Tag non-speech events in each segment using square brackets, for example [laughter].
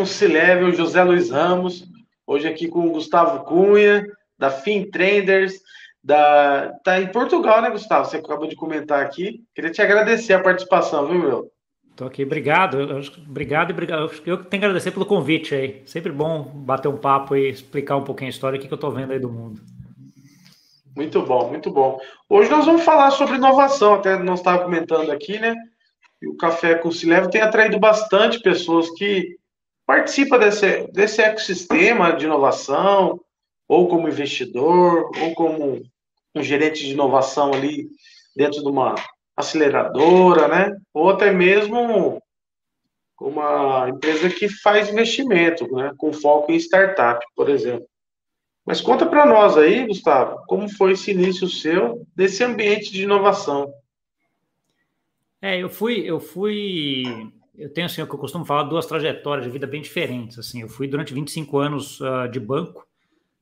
com C-Level, José Luiz Ramos, hoje aqui com o Gustavo Cunha, da FinTrenders, da... tá em Portugal, né, Gustavo? Você acabou de comentar aqui. Queria te agradecer a participação, viu, meu? Estou aqui, obrigado. Obrigado e obrigado. Eu tenho que agradecer pelo convite aí. Sempre bom bater um papo e explicar um pouquinho a história que eu estou vendo aí do mundo. Muito bom, muito bom. Hoje nós vamos falar sobre inovação, até nós estávamos comentando aqui, né? o Café com Cilevo tem atraído bastante pessoas que participam desse, desse ecossistema de inovação, ou como investidor, ou como um gerente de inovação ali dentro de uma aceleradora, né? Ou até mesmo uma empresa que faz investimento, né? Com foco em startup, por exemplo. Mas conta para nós aí, Gustavo, como foi esse início seu desse ambiente de inovação? É, eu fui, eu fui, eu tenho assim o que eu costumo falar, duas trajetórias de vida bem diferentes. Assim, eu fui durante 25 anos uh, de banco,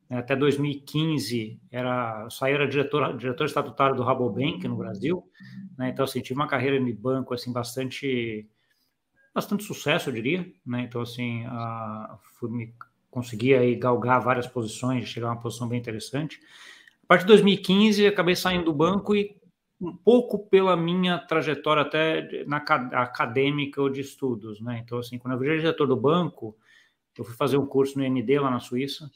né, até 2015 era, eu saí era diretor, diretor estatutário do Rabobank no Brasil, né, então assim tive uma carreira de banco assim bastante, bastante sucesso, eu diria, né, então assim uh, fui me consegui aí galgar várias posições, chegar a uma posição bem interessante. A partir de 2015 acabei saindo do banco e um pouco pela minha trajetória até na acadêmica ou de estudos, né? Então, assim, quando eu virei diretor do banco, eu fui fazer um curso no MD lá na Suíça,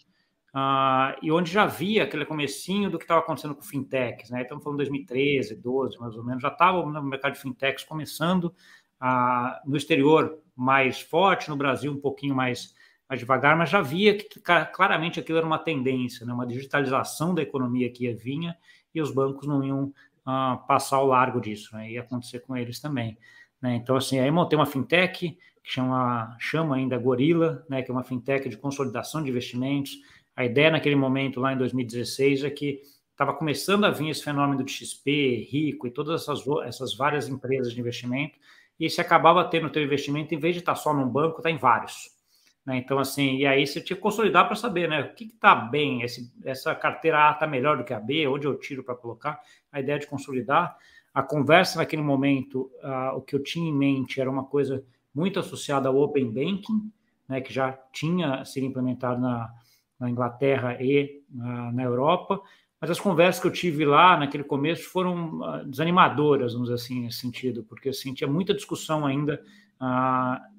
uh, e onde já via aquele comecinho do que estava acontecendo com fintechs, né? Estamos falando de 2013, 12, mais ou menos, já estava no mercado de fintechs começando no exterior mais forte, no Brasil um pouquinho mais, mais devagar, mas já via que claramente aquilo era uma tendência, né? Uma digitalização da economia que ia vinha e os bancos não iam uh, passar ao largo disso, né? Acontecer com eles também. Né? Então, assim, aí montei uma fintech que chama, chama ainda Gorila, né? Que é uma fintech de consolidação de investimentos. A ideia naquele momento, lá em 2016, é que estava começando a vir esse fenômeno de XP, Rico e todas essas, essas várias empresas de investimento, e se acabava tendo o teu investimento, em vez de estar só num banco, está em vários. Né? Então, assim, e aí você tinha que consolidar para saber, né? O que está bem? Esse, essa carteira A está melhor do que a B? Onde eu tiro para colocar? A ideia de consolidar. A conversa naquele momento, uh, o que eu tinha em mente era uma coisa muito associada ao Open Banking, né, que já tinha sido implementado na, na Inglaterra e uh, na Europa, mas as conversas que eu tive lá naquele começo foram uh, desanimadoras, vamos dizer assim, nesse sentido, porque assim, tinha muita discussão ainda de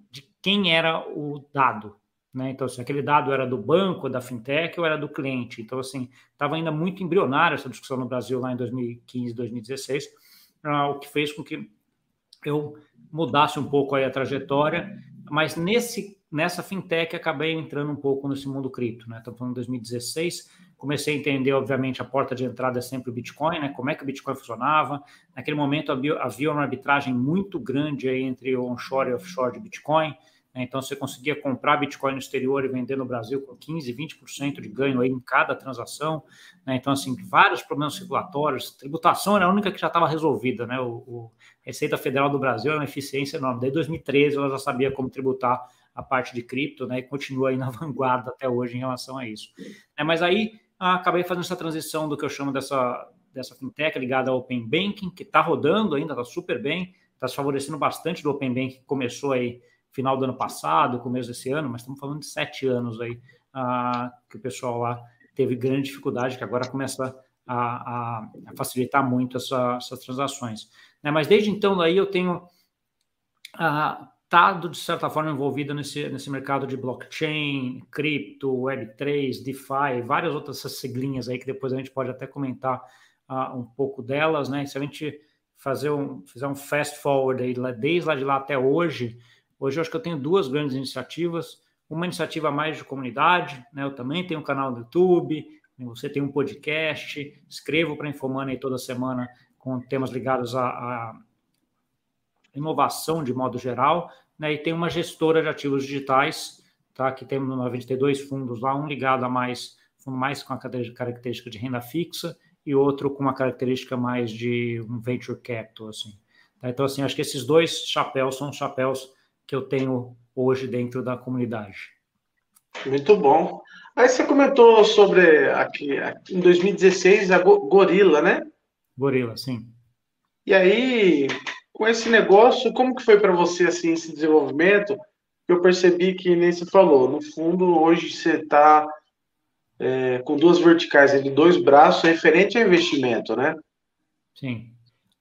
quem era o dado. Né? Então, assim, aquele dado era do banco, da fintech ou era do cliente. Então, assim, estava ainda muito embrionária essa discussão no Brasil lá em 2015, 2016, uh, o que fez com que eu mudasse um pouco aí a trajetória, mas nesse nessa fintech acabei entrando um pouco nesse mundo cripto, né? Estamos falando de 2016, comecei a entender, obviamente, a porta de entrada é sempre o Bitcoin, né? Como é que o Bitcoin funcionava. Naquele momento havia, uma arbitragem muito grande aí entre onshore e offshore de Bitcoin. Né? Então você conseguia comprar Bitcoin no exterior e vender no Brasil com 15, 20% de ganho aí em cada transação. Né? Então, assim, vários problemas regulatórios. Tributação era a única que já estava resolvida, né? O, o Receita Federal do Brasil era uma eficiência enorme. Desde 2013 ela já sabia como tributar a parte de cripto, né? E continua aí na [laughs] vanguarda até hoje em relação a isso. É, mas aí ah, acabei fazendo essa transição do que eu chamo dessa, dessa fintech ligada ao Open Banking, que está rodando ainda, está super bem, está se favorecendo bastante do Open Banking, que começou aí final do ano passado, começo desse ano, mas estamos falando de sete anos aí, ah, que o pessoal lá teve grande dificuldade, que agora começa a, a, a facilitar muito essa, essas transações. Né? Mas desde então daí eu tenho ah, estado, de certa forma, envolvido nesse, nesse mercado de blockchain, cripto, Web3, DeFi, várias outras siglinhas aí que depois a gente pode até comentar uh, um pouco delas, né? Se a gente fazer um, fizer um fast forward aí, desde lá de lá até hoje, hoje eu acho que eu tenho duas grandes iniciativas, uma iniciativa mais de comunidade, né? Eu também tenho um canal no YouTube, você tem um podcast, escrevo para a aí toda semana com temas ligados a, a inovação de modo geral, né, e tem uma gestora de ativos digitais, tá, que tem 92 fundos lá, um ligado a mais, fundo mais com a característica de renda fixa e outro com uma característica mais de um venture capital, assim. Tá? Então, assim, acho que esses dois chapéus são chapéus que eu tenho hoje dentro da comunidade. Muito bom. Aí você comentou sobre aqui, em 2016 a Gorila, né? Gorila, sim. E aí, com esse negócio, como que foi para você assim esse desenvolvimento? eu percebi que nem se falou. No fundo, hoje você está é, com duas verticais de dois braços referente a investimento, né? Sim.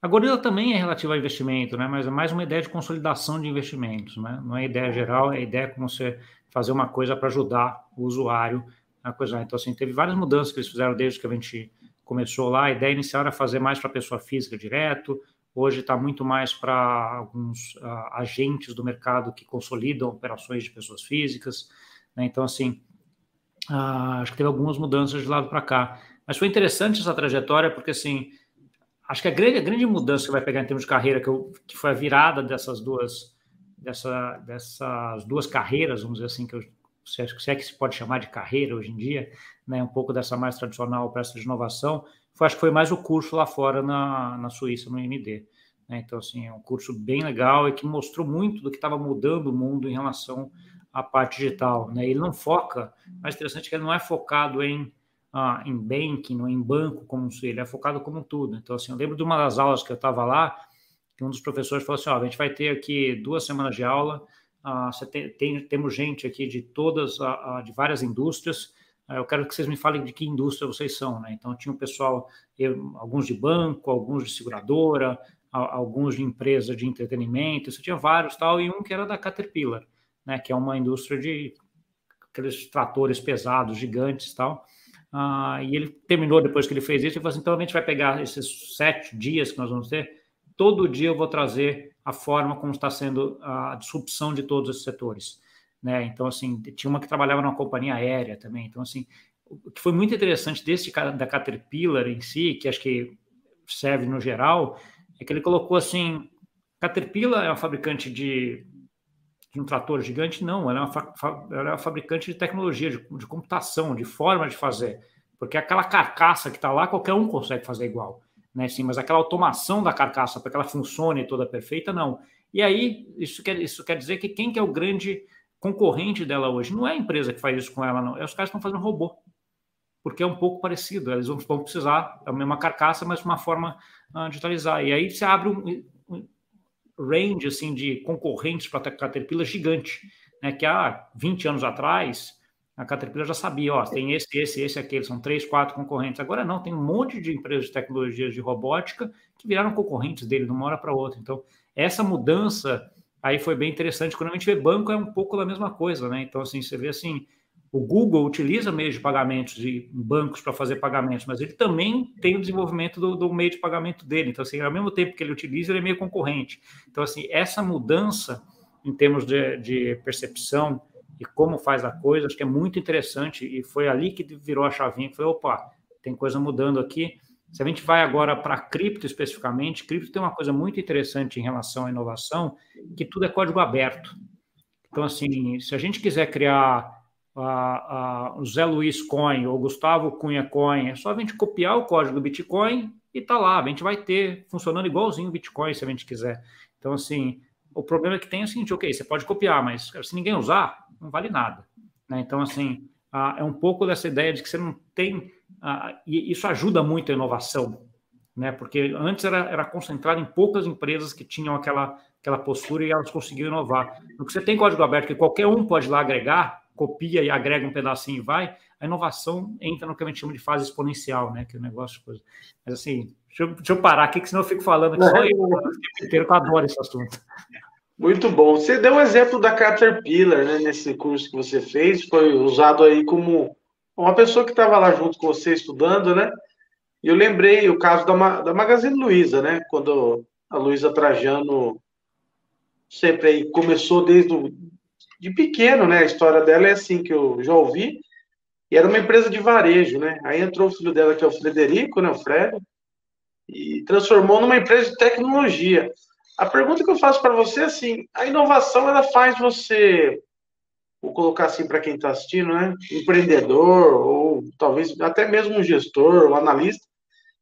A Gorila também é relativa a investimento, né? Mas é mais uma ideia de consolidação de investimentos, né? Não é ideia geral, é ideia como você fazer uma coisa para ajudar o usuário a coisa. Então, assim, teve várias mudanças que eles fizeram desde que a gente começou lá. A ideia inicial era fazer mais para pessoa física direto, Hoje está muito mais para alguns uh, agentes do mercado que consolidam operações de pessoas físicas. Né? Então, assim, uh, acho que teve algumas mudanças de lado para cá. Mas foi interessante essa trajetória, porque, assim, acho que a grande, a grande mudança que vai pegar em termos de carreira, que, eu, que foi a virada dessas duas, dessa, dessas duas carreiras, vamos dizer assim, que eu se é que se pode chamar de carreira hoje em dia, né, um pouco dessa mais tradicional peça de inovação, foi, acho que foi mais o curso lá fora na, na Suíça, no IMD. Né? Então, assim, é um curso bem legal e que mostrou muito do que estava mudando o mundo em relação à parte digital. Né? Ele não foca, mais interessante é que ele não é focado em, ah, em banking, ou em banco como ele é focado como tudo. Então, assim, eu lembro de uma das aulas que eu estava lá, que um dos professores falou assim, ó, a gente vai ter aqui duas semanas de aula, ah, tem, tem, temos gente aqui de todas, ah, ah de várias indústrias, eu quero que vocês me falem de que indústria vocês são, né? Então, tinha um pessoal, eu, alguns de banco, alguns de seguradora, alguns de empresa de entretenimento, isso tinha vários tal, e um que era da Caterpillar, né? Que é uma indústria de aqueles tratores pesados, gigantes tal. Ah, e ele terminou depois que ele fez isso, e falou assim: então a gente vai pegar esses sete dias que nós vamos ter, todo dia eu vou trazer a forma como está sendo a disrupção de todos esses setores né? Então, assim, tinha uma que trabalhava numa companhia aérea também. Então, assim, o que foi muito interessante desse da Caterpillar em si, que acho que serve no geral, é que ele colocou assim: Caterpillar é uma fabricante de, de um trator gigante? Não, ela é uma, ela é uma fabricante de tecnologia, de, de computação, de forma de fazer. Porque aquela carcaça que está lá, qualquer um consegue fazer igual. Né, sim, mas aquela automação da carcaça para que ela funcione toda perfeita, não. E aí, isso quer, isso quer dizer que quem que é o grande concorrente dela hoje não é a empresa que faz isso com ela, não. É os caras que estão fazendo robô. Porque é um pouco parecido. Eles vão precisar da mesma carcaça, mas uma forma uh, digitalizar. E aí você abre um range assim, de concorrentes para a Caterpillar gigante. Né? Que há 20 anos atrás, a Caterpillar já sabia, ó, tem esse, esse, esse, aquele, são três, quatro concorrentes. Agora não, tem um monte de empresas de tecnologias de robótica que viraram concorrentes dele de uma hora para outra. Então, essa mudança aí foi bem interessante. Quando a gente vê banco, é um pouco da mesma coisa, né? Então, assim, você vê assim, o Google utiliza meios de pagamentos de bancos para fazer pagamentos, mas ele também tem o desenvolvimento do, do, meio de pagamento dele. Então, assim, ao mesmo tempo que ele utiliza, ele é meio concorrente. Então, assim, essa mudança em termos de, de percepção e como faz a coisa, acho que é muito interessante e foi ali que virou a chavinha que foi, opa, tem coisa mudando aqui. Se a gente vai agora para cripto especificamente, cripto tem uma coisa muito interessante em relação à inovação, que tudo é código aberto. Então, assim, se a gente quiser criar o Zé Luiz Coin ou Gustavo Cunha Coin, é só a gente copiar o código do Bitcoin e tá lá. A gente vai ter funcionando igualzinho o Bitcoin, se a gente quiser. Então, assim, o problema é que tem é o seguinte, ok, você pode copiar, mas se ninguém usar, não vale nada. Né? Então, assim, é um pouco dessa ideia de que você não tem e isso ajuda muito a inovação, né? Porque antes era, era concentrado em poucas empresas que tinham aquela, aquela postura e elas conseguiam inovar. No que você tem código aberto, que qualquer um pode lá agregar, copia e agrega um pedacinho e vai, a inovação entra no que a gente chama de fase exponencial, né? Que é o negócio. Coisa. Mas assim, deixa eu, deixa eu parar aqui, que senão eu fico falando aqui só eu, o tempo inteiro, que eu adoro esse assunto. Muito bom. Você deu um exemplo da Caterpillar, né? Nesse curso que você fez, foi usado aí como uma pessoa que estava lá junto com você estudando, né? E eu lembrei o caso da, da Magazine Luiza, né? Quando a Luiza Trajano sempre aí começou desde o, de pequeno, né? A história dela é assim que eu já ouvi. E era uma empresa de varejo, né? Aí entrou o filho dela, que é o Frederico, né? O Fred, e transformou numa empresa de tecnologia. A pergunta que eu faço para você é assim: a inovação ela faz você vou colocar assim para quem está assistindo, né? Empreendedor, ou talvez até mesmo um gestor, um analista,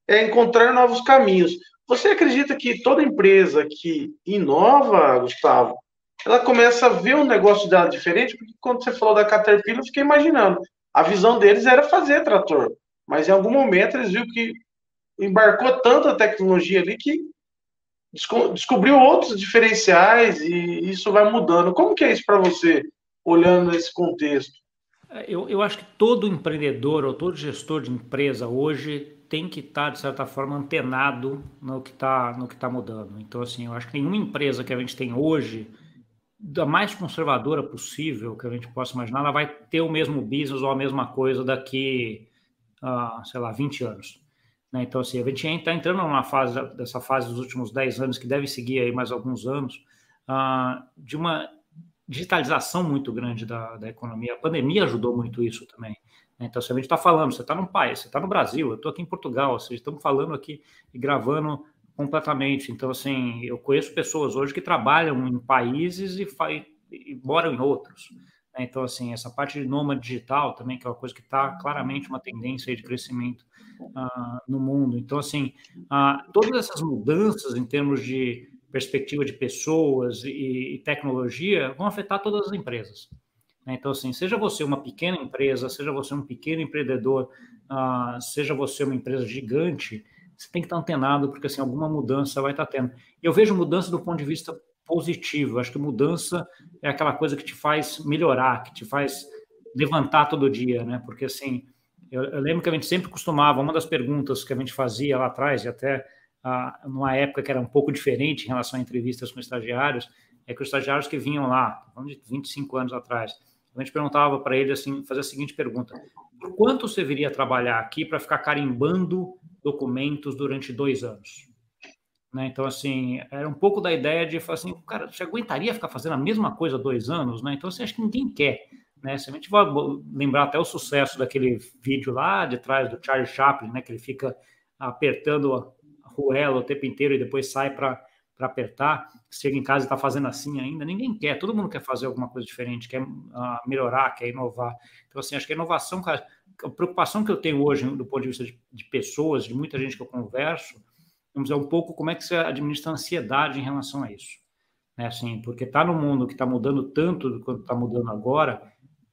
é encontrar novos caminhos. Você acredita que toda empresa que inova, Gustavo, ela começa a ver um negócio dela diferente? Porque quando você falou da Caterpillar, eu fiquei imaginando. A visão deles era fazer trator, mas em algum momento eles viram que embarcou tanta tecnologia ali que descobriu outros diferenciais e isso vai mudando. Como que é isso para você, olhando esse contexto? É, eu, eu acho que todo empreendedor ou todo gestor de empresa hoje tem que estar, tá, de certa forma, antenado no que está tá mudando. Então, assim, eu acho que nenhuma empresa que a gente tem hoje, da mais conservadora possível que a gente possa imaginar, ela vai ter o mesmo business ou a mesma coisa daqui, uh, sei lá, 20 anos. Né? Então, assim, a gente está entrando numa fase, dessa fase dos últimos 10 anos, que deve seguir aí mais alguns anos, uh, de uma digitalização muito grande da, da economia. A pandemia ajudou muito isso também. Né? Então, se a gente está falando, você está num país, você está no Brasil, eu estou aqui em Portugal, estamos falando aqui e gravando completamente. Então, assim, eu conheço pessoas hoje que trabalham em países e, e moram em outros. Né? Então, assim, essa parte de nômade digital também, que é uma coisa que está claramente uma tendência de crescimento uh, no mundo. Então, assim, uh, todas essas mudanças em termos de perspectiva de pessoas e, e tecnologia vão afetar todas as empresas. Né? Então, assim, seja você uma pequena empresa, seja você um pequeno empreendedor, uh, seja você uma empresa gigante, você tem que estar antenado, porque assim, alguma mudança vai estar tendo. Eu vejo mudança do ponto de vista positivo. Acho que mudança é aquela coisa que te faz melhorar, que te faz levantar todo dia, né? Porque assim, eu, eu lembro que a gente sempre costumava, uma das perguntas que a gente fazia lá atrás, e até ah, numa época que era um pouco diferente em relação a entrevistas com estagiários, é que os estagiários que vinham lá, vamos de 25 anos atrás, a gente perguntava para eles assim, fazer a seguinte pergunta: por quanto você viria trabalhar aqui para ficar carimbando documentos durante dois anos? Né? Então, assim, era um pouco da ideia de falar assim, cara, você aguentaria ficar fazendo a mesma coisa dois anos? Né? Então, assim, acho que ninguém quer. Né? Se a gente vai lembrar até o sucesso daquele vídeo lá de trás do Charlie Chaplin, né? que ele fica apertando a ruela o tempo inteiro e depois sai para para apertar, chega em casa e está fazendo assim ainda, ninguém quer, todo mundo quer fazer alguma coisa diferente, quer uh, melhorar, quer inovar. Então, assim, acho que a inovação, a preocupação que eu tenho hoje do ponto de vista de, de pessoas, de muita gente que eu converso, vamos dizer, um pouco como é que você administra a ansiedade em relação a isso. Né? Assim, porque está no mundo que está mudando tanto do quanto está mudando agora,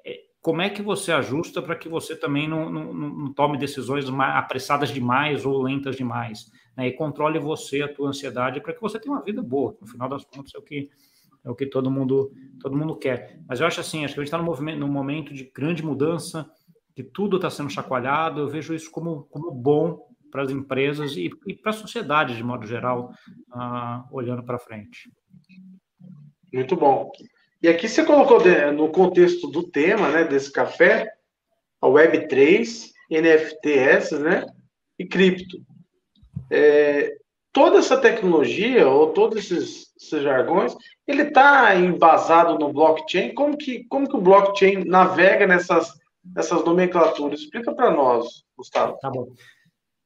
é, como é que você ajusta para que você também não, não, não tome decisões apressadas demais ou lentas demais? Né, e controle você, a tua ansiedade, para que você tenha uma vida boa. No final das contas, é o que, é o que todo, mundo, todo mundo quer. Mas eu acho assim, acho que a gente está num, num momento de grande mudança, que tudo está sendo chacoalhado, eu vejo isso como, como bom para as empresas e, e para a sociedade, de modo geral, uh, olhando para frente. Muito bom. E aqui você colocou no contexto do tema, né, desse café, a Web3, NFTs, né, e cripto é, toda essa tecnologia ou todos esses, esses jargões, ele está embasado no blockchain? Como que, como que o blockchain navega nessas, nessas nomenclaturas? Explica para nós, Gustavo. Tá bom.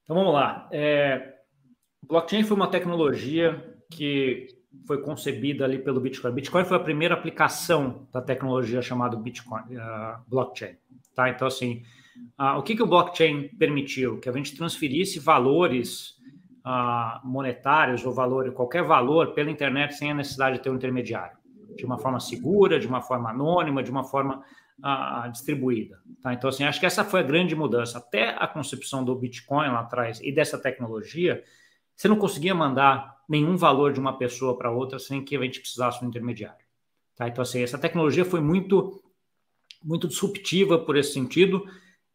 Então vamos lá. É, blockchain foi uma tecnologia que foi concebida ali pelo Bitcoin. Bitcoin foi a primeira aplicação da tecnologia chamada Bitcoin, uh, blockchain. Tá? Então, assim, uh, o que, que o blockchain permitiu? Que a gente transferisse valores monetários ou valor, qualquer valor pela internet sem a necessidade de ter um intermediário, de uma forma segura, de uma forma anônima, de uma forma distribuída. Tá? Então, assim, acho que essa foi a grande mudança. Até a concepção do Bitcoin lá atrás e dessa tecnologia, você não conseguia mandar nenhum valor de uma pessoa para outra sem que a gente precisasse de um intermediário. Tá? Então, assim, essa tecnologia foi muito, muito disruptiva por esse sentido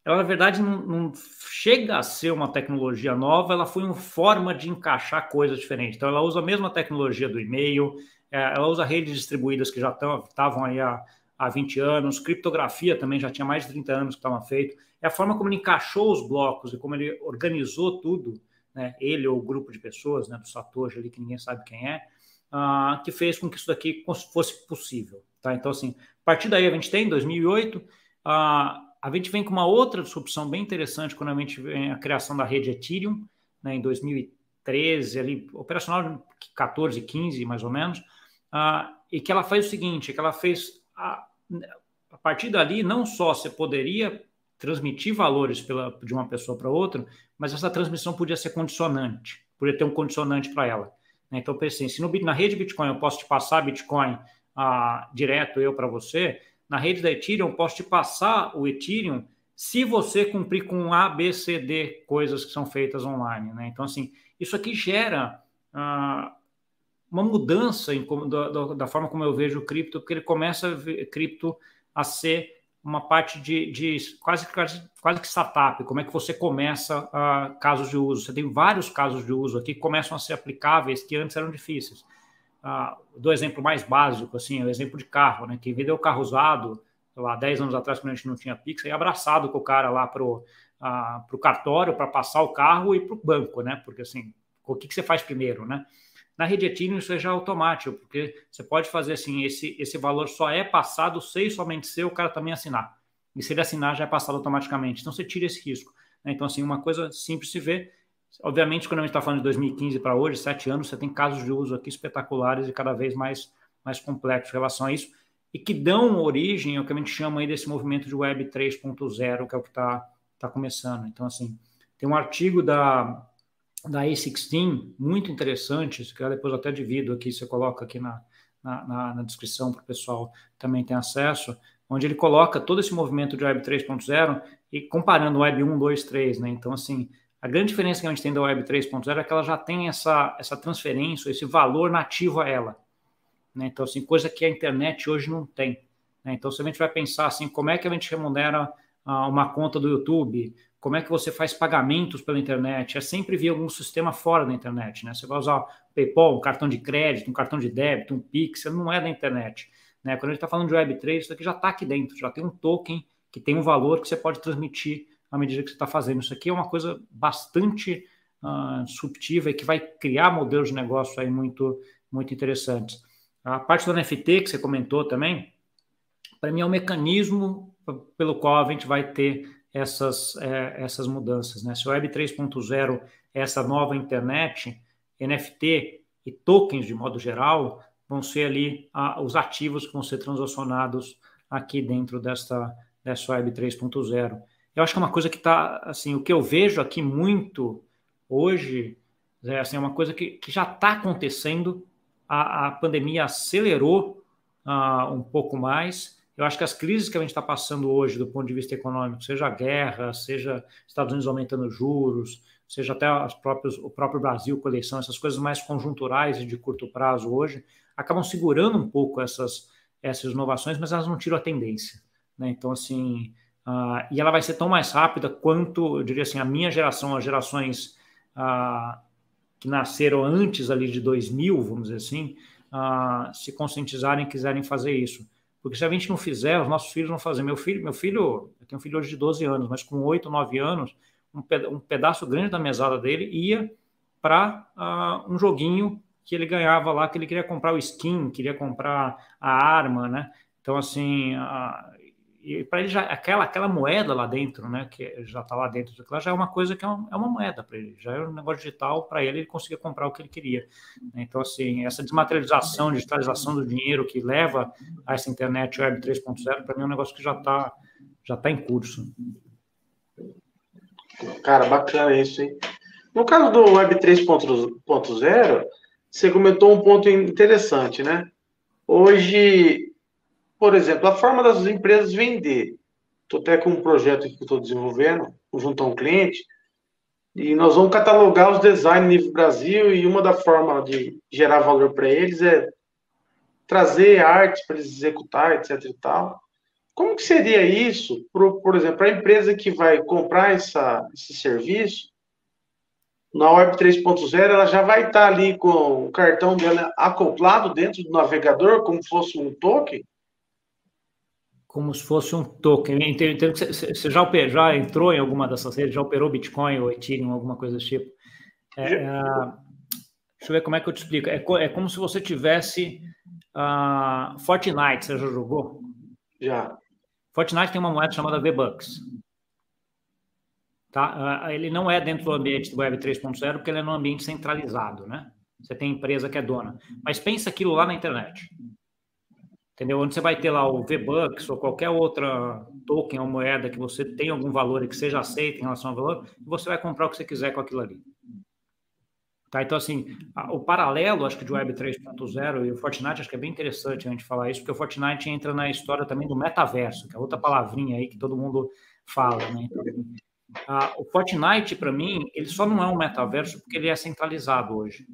ela na verdade não, não, chega a ser uma tecnologia nova, ela foi uma forma de encaixar coisas diferentes. Então, ela usa a mesma tecnologia do e-mail, é, ela usa redes distribuídas que já estavam aí há, há 20 anos, criptografia também já tinha mais de 30 anos que estava feito. É a forma como ele encaixou os blocos e como ele organizou tudo, né? ele ou o grupo de pessoas, né? do Satoshi ali, que ninguém sabe quem é, uh, que fez com que isso daqui fosse possível. Tá? Então, assim, a partir daí a gente tem, em 2008, uh, a gente vem com uma outra disrupção bem interessante quando a gente vem a criação da rede Ethereum, né, em 2013, ali, operacional 14, 15 mais ou menos, uh, e que ela faz o seguinte, que ela fez, a, a partir dali, não só você poderia transmitir valores pela, de uma pessoa para outra, mas essa transmissão podia ser condicionante, podia ter um condicionante para ela. Né? Então, pensei, se no, na rede Bitcoin eu posso te passar Bitcoin uh, direto eu para você, na rede da Ethereum, posso te passar o Ethereum se você cumprir com A, B, C, D coisas que são feitas online. Né? Então, assim, isso aqui gera uh, uma mudança em, da, da, forma como eu vejo o cripto, porque ele começa a ver, cripto a ser uma parte de, de quase, quase, quase que startup, como é que você começa a casos de uso. Você tem vários casos de uso aqui que começam a ser aplicáveis que antes eram difíceis. Uh, do exemplo mais básico, assim, o exemplo de carro, né? Quem vendeu carro usado, lá, 10 anos atrás, quando a gente não tinha Pix, aí abraçado com o cara lá para o uh, cartório para passar o carro e para o banco, né? Porque assim, o que, que você faz primeiro, né? Na rede Ethereum isso é já automático, porque você pode fazer assim, esse, esse valor só é passado se somente se o cara também assinar. E se ele assinar, já é passado automaticamente. Então você tira esse risco. Né? Então, assim, uma coisa simples se ver. Obviamente, quando a gente está falando de 2015 para hoje, sete anos, você tem casos de uso aqui espetaculares e cada vez mais, mais complexos em relação a isso, e que dão origem ao que a gente chama aí desse movimento de Web 3.0, que é o que está tá começando. Então, assim, tem um artigo da, da A16, muito interessante, que depois eu até divido aqui, você coloca aqui na, na, na descrição para o pessoal também ter acesso, onde ele coloca todo esse movimento de Web 3.0 e comparando Web 1, 2, 3, né? Então, assim, a grande diferença que a gente tem da Web 3.0 é que ela já tem essa, essa transferência, esse valor nativo a ela. Né? Então, assim, coisa que a internet hoje não tem. Né? Então, se a gente vai pensar assim, como é que a gente remunera ah, uma conta do YouTube, como é que você faz pagamentos pela internet, é sempre via algum sistema fora da internet, né? Você vai usar PayPal, um cartão de crédito, um cartão de débito, um Pix, não é da internet. Né? Quando a gente está falando de Web3, isso aqui já está aqui dentro, já tem um token que tem um valor que você pode transmitir à medida que você está fazendo. Isso aqui é uma coisa bastante uh, subtiva e que vai criar modelos de negócio aí muito, muito interessantes. A parte do NFT que você comentou também, para mim é um mecanismo pelo qual a gente vai ter essas, é, essas mudanças. Né? Se o Web 3.0 é essa nova internet, NFT e tokens de modo geral vão ser ali ah, os ativos que vão ser transacionados aqui dentro desta, dessa Web 3.0. Eu acho que é uma coisa que está, assim, o que eu vejo aqui muito hoje, é, assim, é uma coisa que, que já está acontecendo, a, a pandemia acelerou uh, um pouco mais, eu acho que as crises que a gente está passando hoje, do ponto de vista econômico, seja a guerra, seja Estados Unidos aumentando juros, seja até o próprio Brasil com eleição, essas coisas mais conjunturais e de curto prazo hoje, acabam segurando um pouco essas, essas inovações, mas elas não tiram a tendência. Né? Então, assim, uh, e ela vai ser tão mais rápida quanto, eu diria assim, a minha geração, as gerações uh, que nasceram antes ali de 2000, vamos dizer assim, uh, se conscientizarem e quiserem fazer isso. Porque se a gente não fizer, os nossos filhos vão fazer. Meu filho, meu filho, eu tenho um filho hoje de 12 anos, mas com 8, 9 anos, um pedaço grande da mesada dele ia para uh, um joguinho que ele ganhava lá, que ele queria comprar o skin, queria comprar a arma, né? Então, assim, e para ele já aquela aquela moeda lá dentro, né, que já está lá dentro, lá já é uma coisa que é, é uma moeda para ele, já é um negócio digital para ele, ele conseguia comprar o que ele queria. Né? Então assim, essa desmaterialização, digitalização do dinheiro que leva a essa internet web 3.0, para mim é um negócio que já está já tá em curso. Cara, bacana isso, hein? No caso do Web 3.0, você comentou um ponto interessante, né? Hoje por exemplo, a forma das empresas vender. Estou até com um projeto que estou desenvolvendo, junto a um cliente, e nós vamos catalogar os designs nível Brasil, e uma da forma de gerar valor para eles é trazer arte para eles executar, etc e tal. Como que seria isso, por, por exemplo, para a empresa que vai comprar essa, esse serviço, na Web 3.0, ela já vai estar tá ali com o cartão dela acoplado dentro do navegador, como fosse um token? Como se fosse um token. Entendo que você já, já entrou em alguma dessas redes, já operou Bitcoin ou Ethereum, alguma coisa desse tipo. É, é, deixa eu ver como é que eu te explico. É, é como se você tivesse uh, Fortnite, você já jogou? Já. Fortnite tem uma moeda chamada V-Bucks. Tá? Uh, ele não é dentro do ambiente do Web 3.0 porque ele é num ambiente centralizado, né? Você tem empresa que é dona. Mas pensa aquilo lá na internet entendeu? Onde você vai ter lá o V-Bucks ou qualquer outra token ou moeda que você tem algum valor e que seja aceita em relação ao valor, você vai comprar o que você quiser com aquilo ali. Tá, então, assim, o paralelo, acho que de Web 3.0 e o Fortnite, acho que é bem interessante a gente falar isso, porque o Fortnite entra na história também do metaverso, que é outra palavrinha aí que todo mundo fala, né? Então, assim, o Fortnite, para mim, ele só não é um metaverso porque ele é centralizado hoje.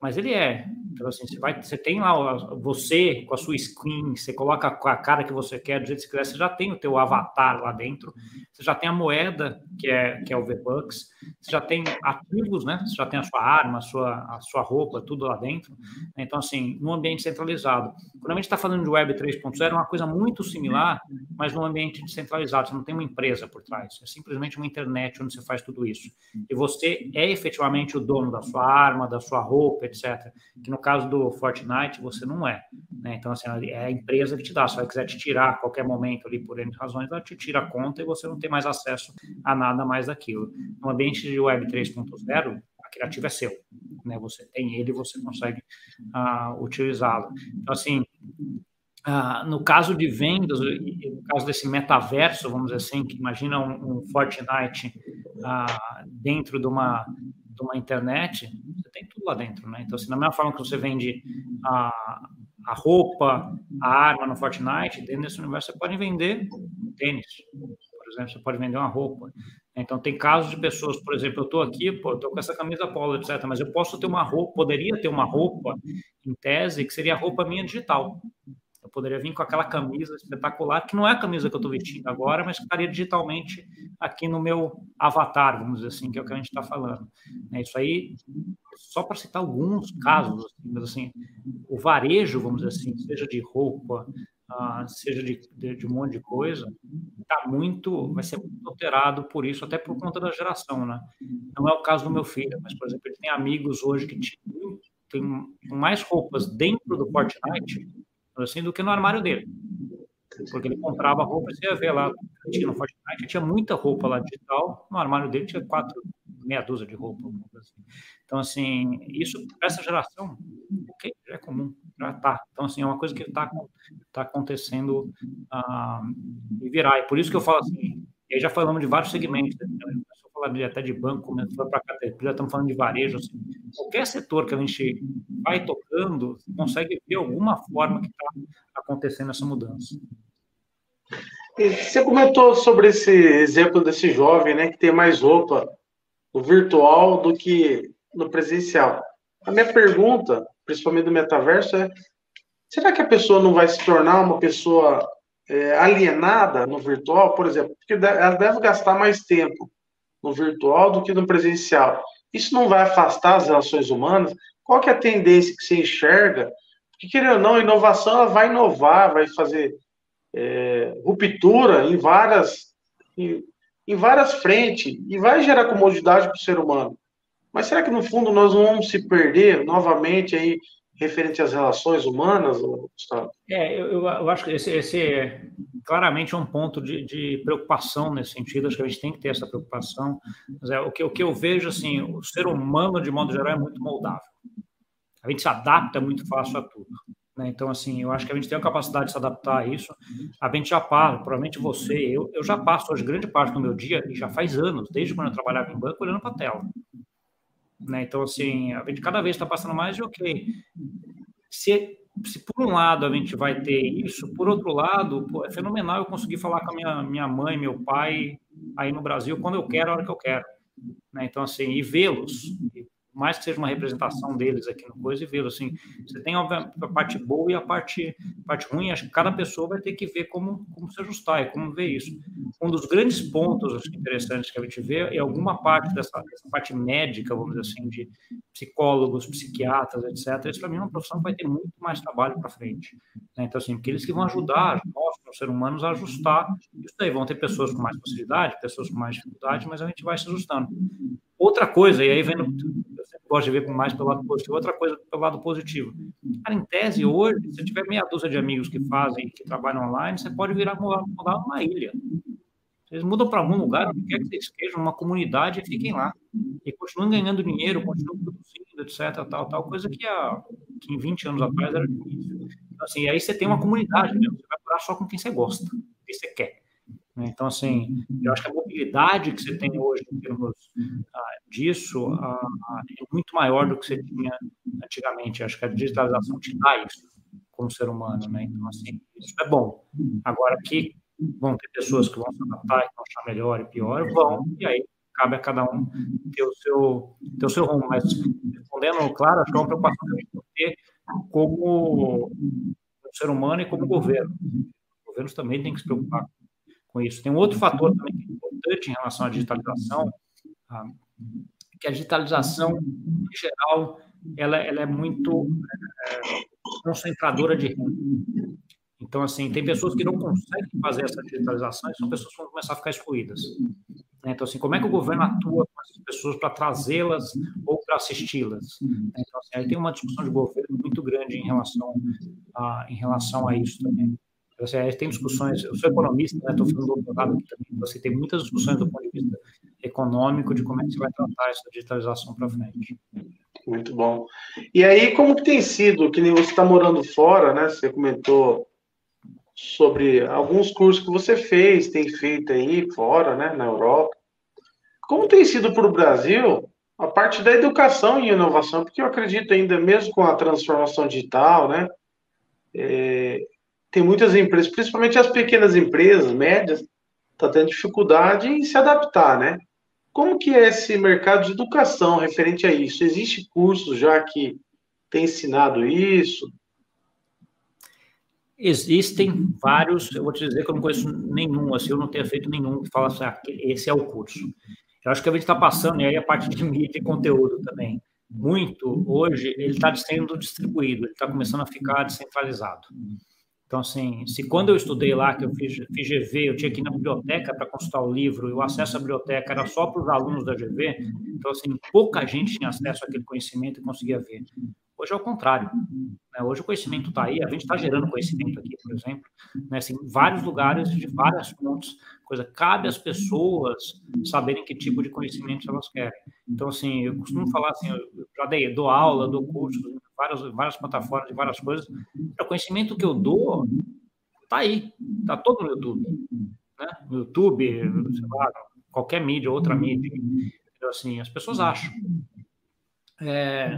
Mas ele é. Então, assim, você, vai, você tem lá você com a sua skin, você coloca a cara que você quer, do jeito que você quiser, você já tem o teu avatar lá dentro, você já tem a moeda, que é, que é o V-Bucks, você já tem ativos, né? Você já tem a sua arma, a sua, a sua roupa, tudo lá dentro. Então, assim, num ambiente centralizado. Quando a gente está falando de Web 3.0, é uma coisa muito similar, mas num ambiente descentralizado. Você não tem uma empresa por trás, é simplesmente uma internet onde você faz tudo isso. E você é efetivamente o dono da sua arma, da sua roupa, etc. Que no caso do Fortnite, você não é. Né? Então, assim, é a empresa que te dá. Se ela quiser te tirar a qualquer momento ali, por N razões, ela te tira a conta e você não tem mais acesso a nada mais daquilo. No ambiente de Web 3.0, a criativa é seu. Né? Você tem ele e você consegue uh, utilizá-lo. Então, assim, Uh, no caso de vendas, no caso desse metaverso, vamos dizer assim, que imagina um, um Fortnite uh, dentro de uma, de uma internet, você tem tudo lá dentro, né? Então, assim, da mesma forma que você vende a, a roupa, a arma no Fortnite, dentro desse universo você pode vender tênis, por exemplo, você pode vender uma roupa. Então, tem casos de pessoas, por exemplo, eu estou aqui, pô, estou com essa camisa polo, etc., mas eu posso ter uma roupa, poderia ter uma roupa, em tese, que seria a roupa minha digital. Poderia vir com aquela camisa espetacular, que não é a camisa que eu estou vestindo agora, mas que estaria digitalmente aqui no meu avatar, vamos dizer assim, que é o que a gente está falando. É isso aí, só para citar alguns casos, assim, mas assim, o varejo, vamos dizer assim, seja de roupa, uh, seja de, de, de, um monte de coisa, tá muito, vai ser muito alterado por isso, até por conta da geração, né? Não é o caso do meu filho, mas, por exemplo, ele tem amigos hoje que tem mais roupas dentro do Fortnite assim, do que no armário dele. Porque ele comprava roupa, você ia ver lá, tinha no Fortnite, tinha muita roupa lá digital, no armário dele tinha quatro, meia dúzia de roupa. Assim. Então, assim, isso, essa geração, ok, já é comum, já está. Então, assim, é uma coisa que está tá acontecendo uh, e virar. E por isso que eu falo assim, e aí já falamos de vários segmentos, né? Falar até de banco, foi para Caterpillar, estamos falando de varejo. Assim, qualquer setor que a gente vai tocando, consegue ver alguma forma que está acontecendo essa mudança. Você comentou sobre esse exemplo desse jovem, né, que tem mais roupa no virtual do que no presencial. A minha pergunta, principalmente do metaverso, é: será que a pessoa não vai se tornar uma pessoa é, alienada no virtual, por exemplo? Porque ela deve gastar mais tempo no virtual do que no presencial. Isso não vai afastar as relações humanas? Qual que é a tendência que você enxerga? Porque, querendo ou não, a inovação ela vai inovar, vai fazer é, ruptura em várias, em, em várias frentes e vai gerar comodidade para o ser humano. Mas será que, no fundo, nós não vamos se perder novamente aí referente às relações humanas, Gustavo? É, eu, eu acho que esse, esse é claramente um ponto de, de, preocupação nesse sentido, acho que a gente tem que ter essa preocupação. Mas é, o, que, o que eu vejo, assim, o ser humano, de modo geral, é muito moldável. A gente se adapta muito fácil a tudo. Né? Então, assim, eu acho que a gente tem a capacidade de se adaptar a isso. A gente já passa, provavelmente você, eu, eu já passo hoje grande parte do meu dia, e já faz anos, desde quando eu trabalhava em banco, olhando para a tela. Né? Então, assim, a gente cada vez está passando mais de ok. Se, se por um lado a gente vai ter isso, por outro lado, pô, é fenomenal eu conseguir falar com a minha, minha mãe, meu pai aí no Brasil quando eu quero, a hora que eu quero. Né? Então, assim, e vê-los, mais que seja uma representação deles aqui no coisa e vê-lo assim. Você tem a parte boa e a parte, parte ruim, acho que cada pessoa vai ter que ver como, como se ajustar e como ver isso. Um dos grandes pontos interessantes que a gente vê é alguma parte dessa, dessa parte médica, vamos dizer assim, de psicólogos, psiquiatras, etc. Isso para mim é uma profissão que vai ter muito mais trabalho para frente. Né? Então, assim, porque eles que vão ajudar nós, os seres humanos, a ajustar isso daí. Vão ter pessoas com mais facilidade, pessoas com mais dificuldade, mas a gente vai se ajustando. Outra coisa, e aí vendo gosto de ver mais pelo lado positivo. Outra coisa pelo lado positivo. Cara, em tese, hoje, se tiver meia dúzia de amigos que fazem, que trabalham online, você pode virar mudar, uma ilha. Vocês mudam para algum lugar, onde quer que vocês queiram, uma comunidade, e fiquem lá. E continuem ganhando dinheiro, continuem produzindo, etc, tal, tal, coisa que, há, que em 20 anos atrás era difícil. Então, assim, aí você tem uma comunidade, né? você vai morar só com quem você gosta, quem você quer. Então, assim, eu acho que a mobilidade que você tem hoje em termos ah, disso ah, é muito maior do que você tinha antigamente. Eu acho que a digitalização te dá isso como ser humano, né? Então, assim, isso é bom. Agora, que vão ter pessoas que vão se adaptar e vão achar melhor e pior, vão, e aí cabe a cada um ter o seu, ter o seu rumo. Mas, respondendo, claro, acho que é uma preocupação que que ter como ser humano e como governo. Os governos também têm que se preocupar com isso. Tem um outro fator também que é importante em relação à digitalização, que a digitalização, em geral, ela, ela é muito é, concentradora de renda. Então, assim, tem pessoas que não conseguem fazer essa digitalização e são pessoas que vão começar a ficar excluídas. Então, assim, como é que o governo atua com essas pessoas para trazê-las ou para assisti-las? Então, assim, aí tem uma discussão de governo muito grande em relação a, em relação a isso também. Assim, tem discussões, eu sou economista, estou né, fazendo doutorado aqui também, então, assim, tem muitas discussões do ponto de vista econômico de como é que se vai tratar essa digitalização para frente. Muito bom. E aí, como que tem sido, que nem você está morando fora, né? Você comentou sobre alguns cursos que você fez, tem feito aí fora, né, na Europa. Como tem sido para o Brasil a parte da educação e inovação? Porque eu acredito ainda, mesmo com a transformação digital, né, é, tem muitas empresas, principalmente as pequenas empresas, médias, tá tendo dificuldade em se adaptar, né? Como que é esse mercado de educação referente a isso? Existe cursos já que tem ensinado isso? Existem vários, eu vou te dizer que eu não conheço nenhum, assim, eu não tenho feito nenhum que fala assim, ah, esse é o curso. Eu acho que a gente está passando, e aí a parte de mídia e conteúdo também, muito, hoje, ele está sendo distribuído, ele está começando a ficar descentralizado. Então, assim, se quando eu estudei lá, que eu fiz, fiz GV, eu tinha que ir na biblioteca para consultar o livro, e o acesso à biblioteca era só para os alunos da GV, então, assim, pouca gente tinha acesso àquele conhecimento e conseguia ver. Hoje é o contrário. Né? Hoje o conhecimento está aí, a gente está gerando conhecimento aqui, por exemplo, né? assim, em vários lugares, de várias fontes. Coisa cabe às pessoas saberem que tipo de conhecimento elas querem. Então, assim, eu costumo falar assim, eu já dei, dou aula, dou cursos, várias, várias plataformas, várias coisas. O conhecimento que eu dou está aí, está todo no YouTube. Né? No YouTube, lá, qualquer mídia, outra mídia. Então, assim, as pessoas acham. É,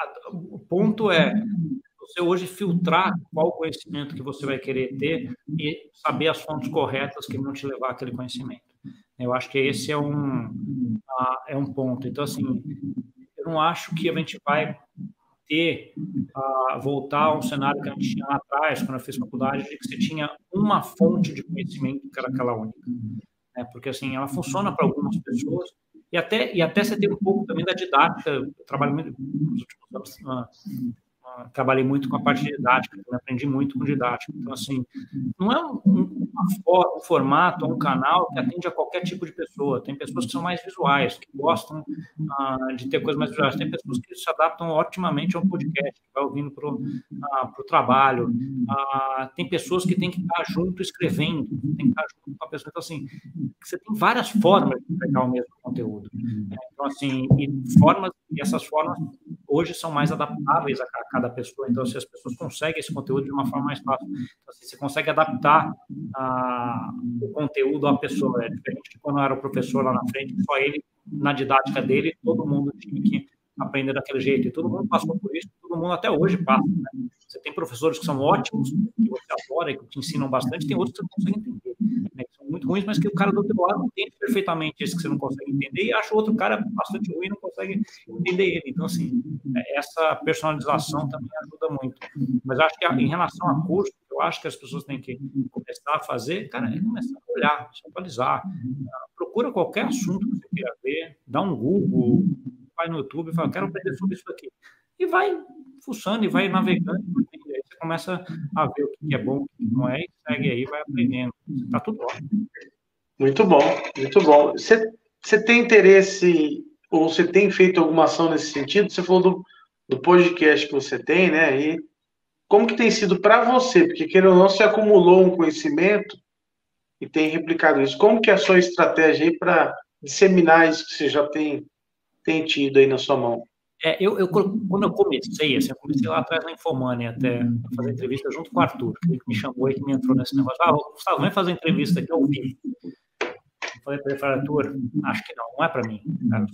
a, o ponto é você hoje filtrar qual conhecimento que você vai querer ter e saber as fontes corretas que vão te levar àquele conhecimento. Eu acho que esse é um, uh, é um ponto. Então, assim, eu não acho que a gente vai ter, uh, voltar a um cenário que a gente tinha lá atrás, quando eu fiz faculdade, de que você tinha uma fonte de conhecimento que era aquela única. Né? Porque, assim, ela funciona para algumas pessoas, e até, e até você tem um pouco também da didática. Eu trabalho muito nos últimos anos ah, trabalhei muito com a parte didática, aprendi muito com didática. Então, assim, não é um, um, formato, um canal que atende a qualquer tipo de pessoa. Tem pessoas que são mais visuais, que gostam uh, de ter coisas mais visuais. Tem pessoas que se adaptam otimamente a um podcast, que vai ouvindo para o uh, trabalho. Uh, tem pessoas que têm que estar junto escrevendo, tem que estar junto com a pessoa. Então, assim, você tem várias formas de pegar o mesmo conteúdo. Então, assim, e formas, e essas formas hoje são mais adaptáveis a cada pessoa. Então, se as pessoas conseguem esse conteúdo de uma forma mais fácil, então, assim, você consegue adaptar ah, o conteúdo à pessoa. É diferente de quando era o professor lá na frente, só ele, na didática dele, todo mundo tinha que aprender daquele jeito. E todo mundo passou por isso, todo mundo até hoje passa. Né? Você tem professores que são ótimos, que você adora que te ensinam bastante, tem outros que você não consegue entender, né? Muito ruins, mas que o cara do outro lado entende perfeitamente esse que você não consegue entender e acha o outro cara bastante ruim e não consegue entender ele. Então, assim, essa personalização também ajuda muito. Mas acho que em relação a curso, eu acho que as pessoas têm que começar a fazer, cara, é começar a olhar, se atualizar. Procura qualquer assunto que você queira ver, dá um Google, vai no YouTube e fala, quero aprender sobre isso aqui. E vai fuçando e vai navegando. Começa a ver o que é bom, o que não é, e segue aí, vai aprendendo. Está tudo ótimo. Muito bom, muito bom. Você, você tem interesse, ou você tem feito alguma ação nesse sentido? Você falou do, do podcast que você tem, né? E como que tem sido para você? Porque, querendo ou não, você acumulou um conhecimento e tem replicado isso. Como que é a sua estratégia aí para disseminar isso que você já tem tem tido aí na sua mão? É, eu, eu, quando eu comecei, assim, eu comecei lá atrás na Infomani até fazer entrevista junto com o Arthur, que me chamou e que me entrou nesse negócio. Ah, Gustavo, vem fazer entrevista aqui ao vivo. Eu falei para ele, Arthur, acho que não, não é para mim. Cara,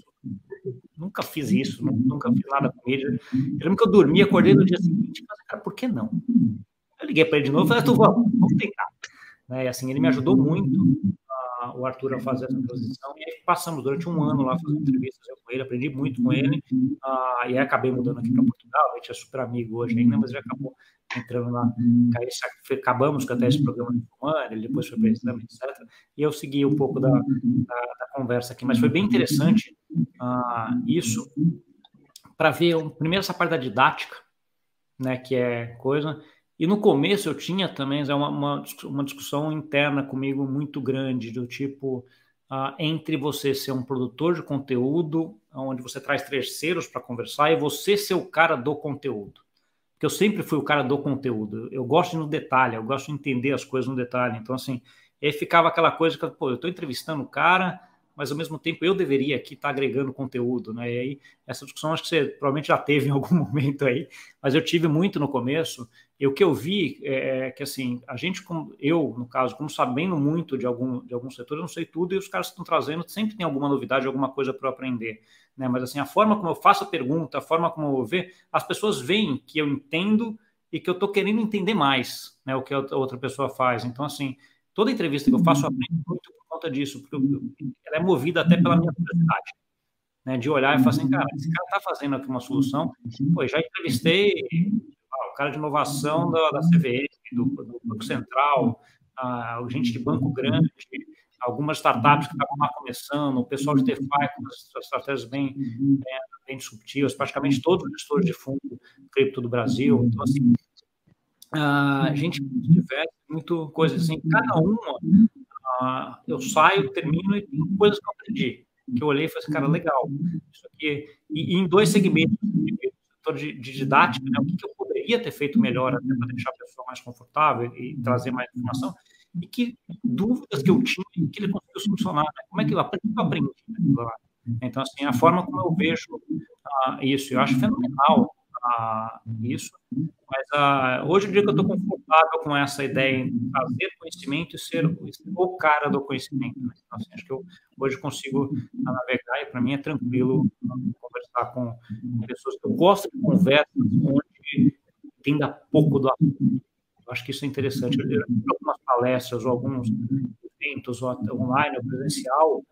nunca fiz isso, nunca fiz nada com mídia. Eu lembro que eu dormi, acordei no dia seguinte falei, cara, por que não? Eu liguei para ele de novo e falei, Arthur, vamos, vamos tentar. Né, e assim, ele me ajudou muito a, o Arthur a fazer essa transição. E aí passamos durante um ano lá fazendo entrevistas com ele, aprendi muito com ele. Uh, e aí acabei mudando aqui para Portugal. A gente é super amigo hoje ainda, mas ele acabou entrando lá. Aí acabamos com até esse programa de humano, ele depois foi para exame, etc. E eu segui um pouco da, da, da conversa aqui, mas foi bem interessante uh, isso para ver primeiro essa parte da didática, né, que é coisa. E no começo eu tinha também uma, uma, uma discussão interna comigo muito grande, do tipo, uh, entre você ser um produtor de conteúdo, onde você traz terceiros para conversar, e você ser o cara do conteúdo. Porque eu sempre fui o cara do conteúdo. Eu gosto no detalhe, eu gosto de entender as coisas no detalhe. Então, assim, aí ficava aquela coisa que, pô, eu estou entrevistando o cara mas ao mesmo tempo eu deveria aqui estar agregando conteúdo, né? E aí, essa discussão acho que você provavelmente já teve em algum [laughs] momento aí, mas eu tive muito no começo. E o que eu vi é, é que, assim, a gente, como eu, no caso, como sabendo muito de algum, de algum setor, eu não sei tudo, e os caras estão trazendo sempre tem alguma novidade, alguma coisa para eu aprender, né? Mas, assim, a forma como eu faço a pergunta, a forma como eu ver, as pessoas veem que eu entendo e que eu estou querendo entender mais, né? O que a outra pessoa faz. Então, assim, toda entrevista que eu faço, eu aprendo muito conta disso, porque ela é movida até pela minha curiosidade, né, de olhar e falar assim, cara, esse cara está fazendo aqui uma solução, pô, já entrevistei o cara de inovação da, da CVM, do, do Banco Central, a, gente de banco grande, algumas startups que estavam lá começando, o pessoal de DeFi com as estratégias bem, bem, bem disruptivas, praticamente todos os gestores de fundo cripto do Brasil. Então, assim, a gente tiver muito coisa assim, cada uma Uh, eu saio, termino e coisas que eu aprendi. Que eu olhei e falei assim, cara, legal. Isso aqui. E, e em dois segmentos, setor de, de, didática, né, o que, que, eu poderia ter feito melhor até para deixar a pessoa mais confortável e trazer mais informação, e que dúvidas que eu tinha que ele conseguiu solucionar. Né? Como é que eu aprendi? Eu aprendi então, assim, a forma como eu vejo uh, isso, eu acho fenomenal isso. Mas uh, hoje em dia que eu estou confortável com essa ideia de fazer conhecimento e ser o cara do conhecimento. Né? Então, assim, acho que eu hoje consigo navegar e para mim é tranquilo conversar com, pessoas que eu gosto de conversas onde entenda pouco do assunto. Eu acho que isso é interessante. Eu, eu algumas palestras ou alguns eventos ou online ou presencial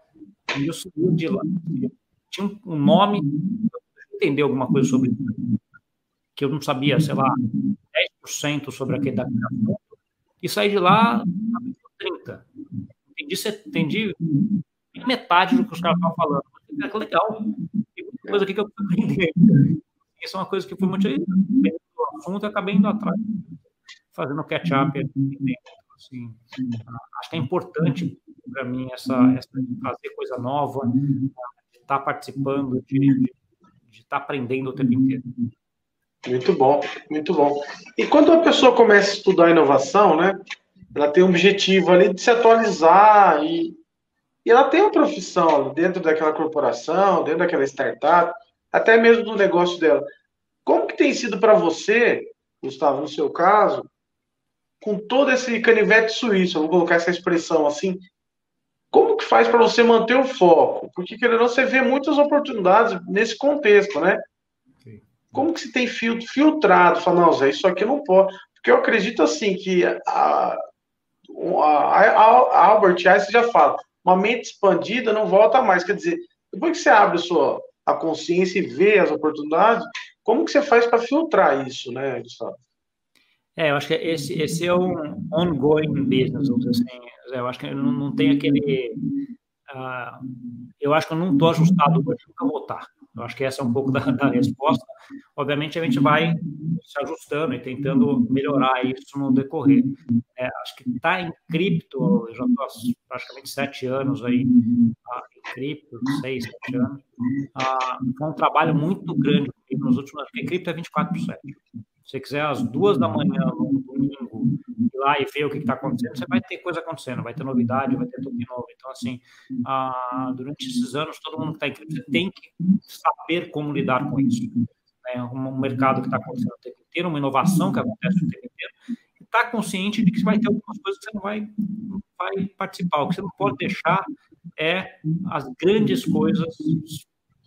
e eu subi de lá. Tinha um nome, entender alguma coisa sobre isso que eu não sabia, sei lá, 10% sobre aquele daquele assunto, e saí de lá 30%. Entendi, entendi metade do que os caras estavam falando. É legal. Tem muita coisa aqui que eu aprendi. Isso é uma coisa que foi muito do assunto e acabei indo atrás, fazendo catch-up. Assim, acho que é importante para mim essa, essa fazer coisa nova, estar tá participando, de estar tá aprendendo o tempo inteiro. Muito bom, muito bom. E quando a pessoa começa a estudar inovação, né? Ela tem um objetivo ali de se atualizar e, e ela tem uma profissão dentro daquela corporação, dentro daquela startup, até mesmo no negócio dela. Como que tem sido para você, Gustavo, no seu caso, com todo esse canivete suíço, vou colocar essa expressão assim, como que faz para você manter o foco? Porque, querendo ou não, você vê muitas oportunidades nesse contexto, né? Como que se tem filtrado? Fala, não, Zé, isso aqui não pode. Porque eu acredito assim que a, a, a Albert Einstein já fala, uma mente expandida não volta mais. Quer dizer, depois que você abre a sua a consciência e vê as oportunidades, como que você faz para filtrar isso, né, Gustavo? É, eu acho que esse, esse é um ongoing business, assim, eu acho que não, não tem aquele... Uh, eu acho que eu não estou ajustado para nunca. Eu acho que essa é um pouco da, da resposta. Obviamente, a gente vai se ajustando e tentando melhorar isso no decorrer. É, acho que está em cripto, eu já estou há praticamente sete anos aí ah, em cripto, seis, sete anos. Ah, foi um trabalho muito grande nos últimos anos, porque cripto é 24 por 7. Se você quiser, às duas da manhã, no domingo, ir lá e ver o que está acontecendo, você vai ter coisa acontecendo, vai ter novidade, vai ter tudo de novo. Então, assim, ah, durante esses anos, todo mundo que está em cripto tem que saber como lidar com isso. É um mercado que está acontecendo o tempo inteiro, uma inovação que acontece o tempo inteiro, e está consciente de que vai ter algumas coisas que você não vai, não vai participar. O que você não pode deixar é as grandes coisas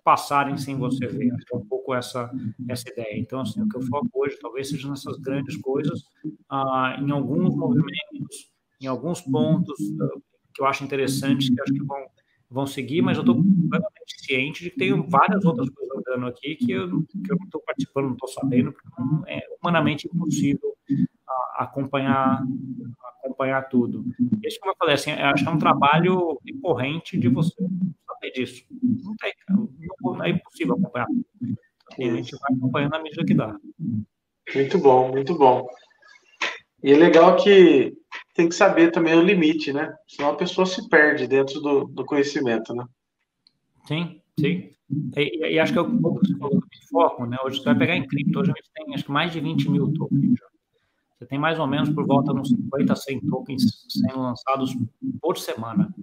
passarem sem você ver. Acho que é um pouco essa, essa ideia. Então, assim, o que eu foco hoje talvez seja nessas grandes coisas, ah, em alguns movimentos, em alguns pontos, que eu acho interessantes, que acho que vão, vão seguir, mas eu estou completamente ciente de que tem várias outras coisas andando aqui que eu, que eu não estou participando, não estou sabendo, porque é humanamente impossível a, acompanhar acompanhar tudo. Isso que eu falei, assim, acho que é um trabalho recorrente de você saber disso. Não tem, não, é impossível acompanhar. Então, a gente vai acompanhando a medida que dá. Muito bom, muito bom. E é legal que tem que saber também o limite, né? Senão a pessoa se perde dentro do, do conhecimento, né? Sim, sim. E, e, acho que é o pouco que você falou do foco, né? Hoje você vai pegar em cripto, hoje a gente tem acho que mais de 20 mil tokens já. Você tem mais ou menos por volta de uns 50 a 100 tokens sendo lançados por semana.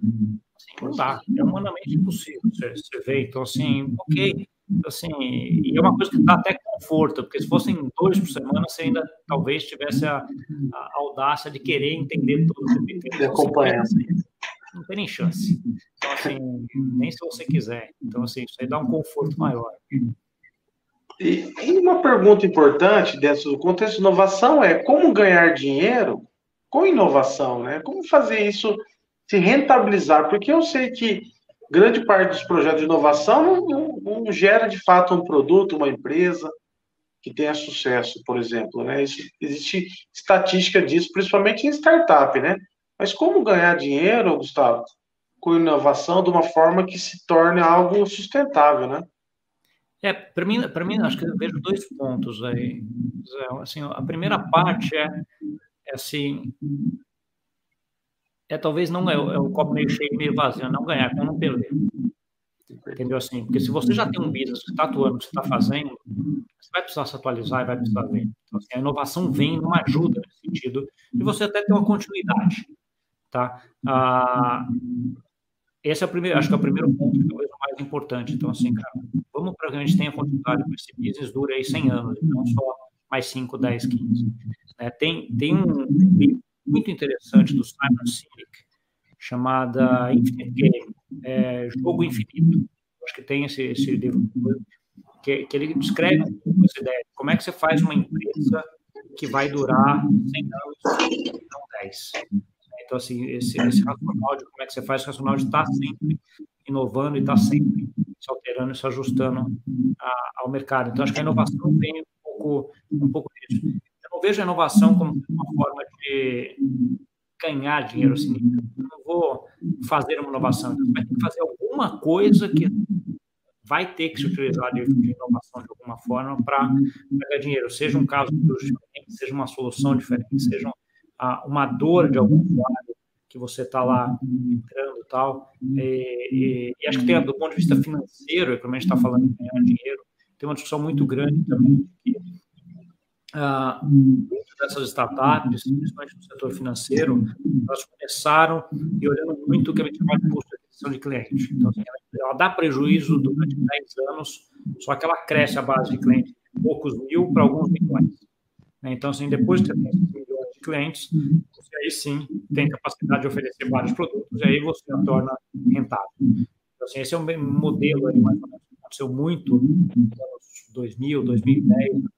Assim, não dá, é humanamente impossível você, você ver. Então, assim, ok, assim, e é uma coisa que dá até conforto, porque se fossem dois por semana, você ainda talvez tivesse a, a audácia de querer entender tudo. De acompanhar. Não tem nem chance. Então, assim, nem se você quiser. Então, assim, isso aí dá um conforto maior. E, e uma pergunta importante dentro do contexto de inovação é como ganhar dinheiro com inovação, né? Como fazer isso se rentabilizar? Porque eu sei que grande parte dos projetos de inovação não, não, não gera de fato um produto, uma empresa que tenha sucesso, por exemplo, né? Isso, existe estatística disso, principalmente em startup, né? Mas como ganhar dinheiro, Gustavo, com inovação de uma forma que se torne algo sustentável, né? É, para mim, para mim, acho que eu vejo dois pontos aí. Assim, a primeira parte é, é assim, é talvez não é, é o copo meio cheio, meio vazio, não ganhar, como não perder. Entendeu assim? Porque se você já tem um business que está atuando, você está fazendo, você vai precisar se atualizar e vai precisar ver. Então, assim, a inovação vem numa ajuda nesse sentido, e você até tem uma continuidade. Tá? Ah, esse é o primeiro, acho que é o primeiro ponto, talvez o mais importante. Então, assim, cara, para que a gente tenha continuidade com esse business, dure aí 100 anos, não só mais 5, 10, 15. É, tem, tem um livro muito interessante do Simon Sinek, chamada Infinite Game, é, Jogo Infinito. Acho que tem esse, esse livro que, que ele descreve essa ideia. Como é que você faz uma empresa que vai durar 100 anos, não 10? Então, assim, esse, esse racional de como é que você faz, o racional de estar sempre inovando e estar sempre se alterando e se ajustando a, ao mercado. Então, acho que a inovação tem um pouco, um pouco disso. Eu não vejo a inovação como uma forma de ganhar dinheiro. Assim, eu não vou fazer uma inovação, então, vai ter que fazer alguma coisa que vai ter que se utilizar de, de inovação de alguma forma para ganhar dinheiro, seja um caso diferente, seja uma solução diferente, seja uma dor de algum usuário que você está lá entrando e tal. E, e, e, acho que tem, do ponto de vista financeiro, como a gente está falando de ganhar dinheiro, tem uma discussão muito grande também que muitas dessas startups, principalmente no setor financeiro, elas começaram e olhando muito o que a gente chama de custo de aquisição de cliente. Então, assim, ela, ela, dá prejuízo durante 10 anos, só que ela cresce a base de cliente de poucos mil para alguns milhões. Então, assim, depois você tem clientes, você aí sim tem capacidade de oferecer vários produtos, e aí você a torna rentável. Então, assim, esse é um modelo aí, mais ou menos, que aconteceu muito nos anos 2000, 2010, né?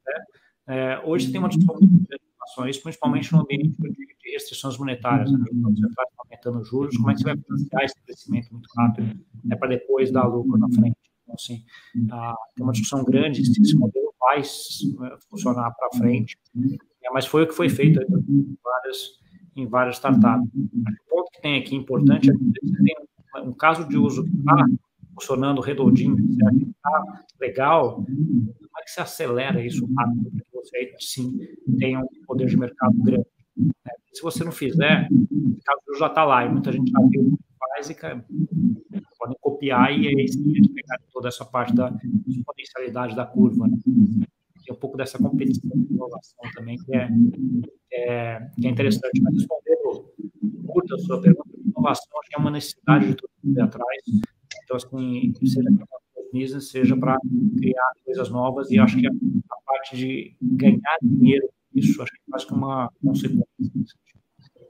É, hoje tem uma discussão muito grande em relação a isso, principalmente no ambiente de, restrições monetárias, né? Os centrais aumentando os juros, como é que você vai financiar esse crescimento muito rápido né, para depois dar lucro na frente? Então, assim, ah, tem uma discussão grande se esse modelo vai eh, funcionar para frente, mas foi o que foi feito em várias, em várias startups. O ponto que tem aqui importante é que você tem um caso de uso que está funcionando redondinho, que está legal, como é que você acelera isso rápido para que você, sim, tenha um poder de mercado grande? É, se você não fizer, o caso já está lá, e muita gente já viu o e podem copiar e aí sim, pegar toda essa parte da exponencialidade da curva. Né? Tem um pouco dessa competição de inovação também, que é, é, que é interessante. Mas respondendo curta a sua pergunta, inovação acho que é uma necessidade de todo mundo atrás. Então, assim, seja para business, seja para criar coisas novas, e acho que a, a parte de ganhar dinheiro, isso acho que é quase que uma consequência.